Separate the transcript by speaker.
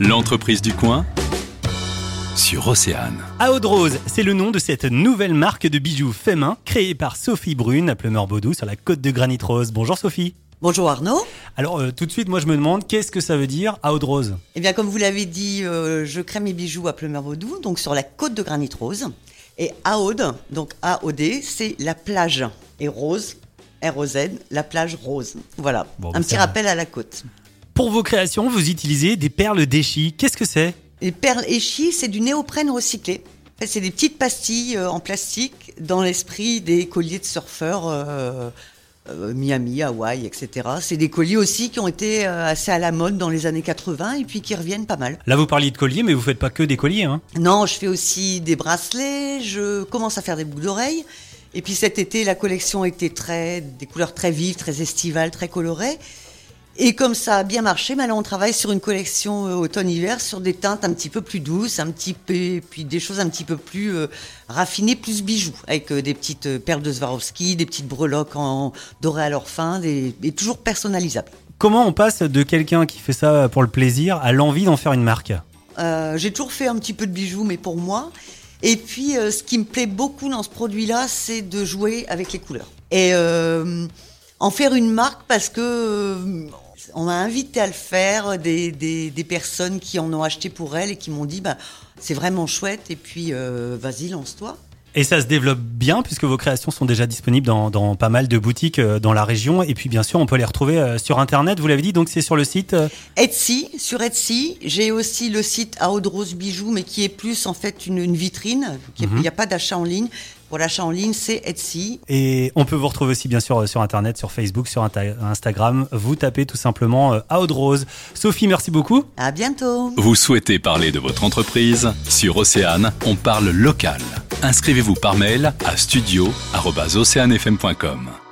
Speaker 1: L'entreprise du coin sur Océane.
Speaker 2: Aude Rose, c'est le nom de cette nouvelle marque de bijoux fait main créée par Sophie Brune à Pleumeur-Baudou sur la côte de Granit Rose. Bonjour Sophie.
Speaker 3: Bonjour Arnaud.
Speaker 2: Alors euh, tout de suite, moi je me demande qu'est-ce que ça veut dire Aude Rose?
Speaker 3: Eh bien, comme vous l'avez dit, euh, je crée mes bijoux à Pleumeur-Baudou, donc sur la côte de Granit Rose. Et Aude, donc A-O-D, c'est la plage. Et Rose, R-O-Z, la plage rose. Voilà,
Speaker 2: Bon,
Speaker 3: un
Speaker 2: bah,
Speaker 3: petit
Speaker 2: ça-
Speaker 3: rappel à la côte.
Speaker 2: Pour vos créations, vous utilisez des perles d'échi. Qu'est-ce que c'est?
Speaker 3: Les perles échi, c'est du néoprène recyclé. C'est des petites pastilles euh, en plastique dans l'esprit des colliers de surfeurs euh, euh, Miami, Hawaï, etc. C'est des colliers aussi qui ont été assez à la mode dans les années 80 et puis qui reviennent pas mal.
Speaker 2: Là vous parliez de colliers, mais vous faites pas que des colliers. Hein
Speaker 3: Non, je fais aussi des bracelets, je commence à faire des boucles d'oreilles. Et puis cet été, la collection était très, des couleurs très vives, très estivales, très colorées. Et comme ça a bien marché, maintenant on travaille sur une collection euh, automne-hiver sur des teintes un petit peu plus douces, un petit peu, puis des choses un petit peu plus euh, raffinées, plus bijoux, avec euh, des petites euh, perles de Swarovski, des petites breloques en doré à leur fin, des, et toujours personnalisables.
Speaker 2: Comment on passe de quelqu'un qui fait ça pour le plaisir à l'envie d'en faire une marque?
Speaker 3: J'ai toujours fait un petit peu de bijoux, mais pour moi. Et puis, ce qui me plaît beaucoup dans ce produit-là, c'est de jouer avec les couleurs. Et en faire une marque parce que on m'a invité à le faire, des, des, des personnes qui en ont acheté pour elles et qui m'ont dit, bah, c'est vraiment chouette, et puis euh, vas-y, lance-toi.
Speaker 2: Et ça se développe bien puisque vos créations sont déjà disponibles dans, dans pas mal de boutiques euh, dans la région. Et puis bien sûr, on peut les retrouver euh, sur Internet. Vous l'avez dit, donc c'est sur le site. euh,
Speaker 3: Etsy, sur Etsy, j'ai aussi le site à Aude Rose Bijoux, mais qui est plus en fait une, une vitrine. Il n'y a pas d'achat en ligne. Pour l'achat en ligne, c'est Etsy.
Speaker 2: Et on peut vous retrouver aussi bien sûr sur Internet, sur Facebook, sur Instagram. Vous tapez tout simplement euh, Aude Rose. Sophie, merci beaucoup.
Speaker 3: À bientôt.
Speaker 1: Vous souhaitez parler de votre entreprise? Sur Océane, on parle local. Inscrivez-vous par mail à studio@oceanefm.com.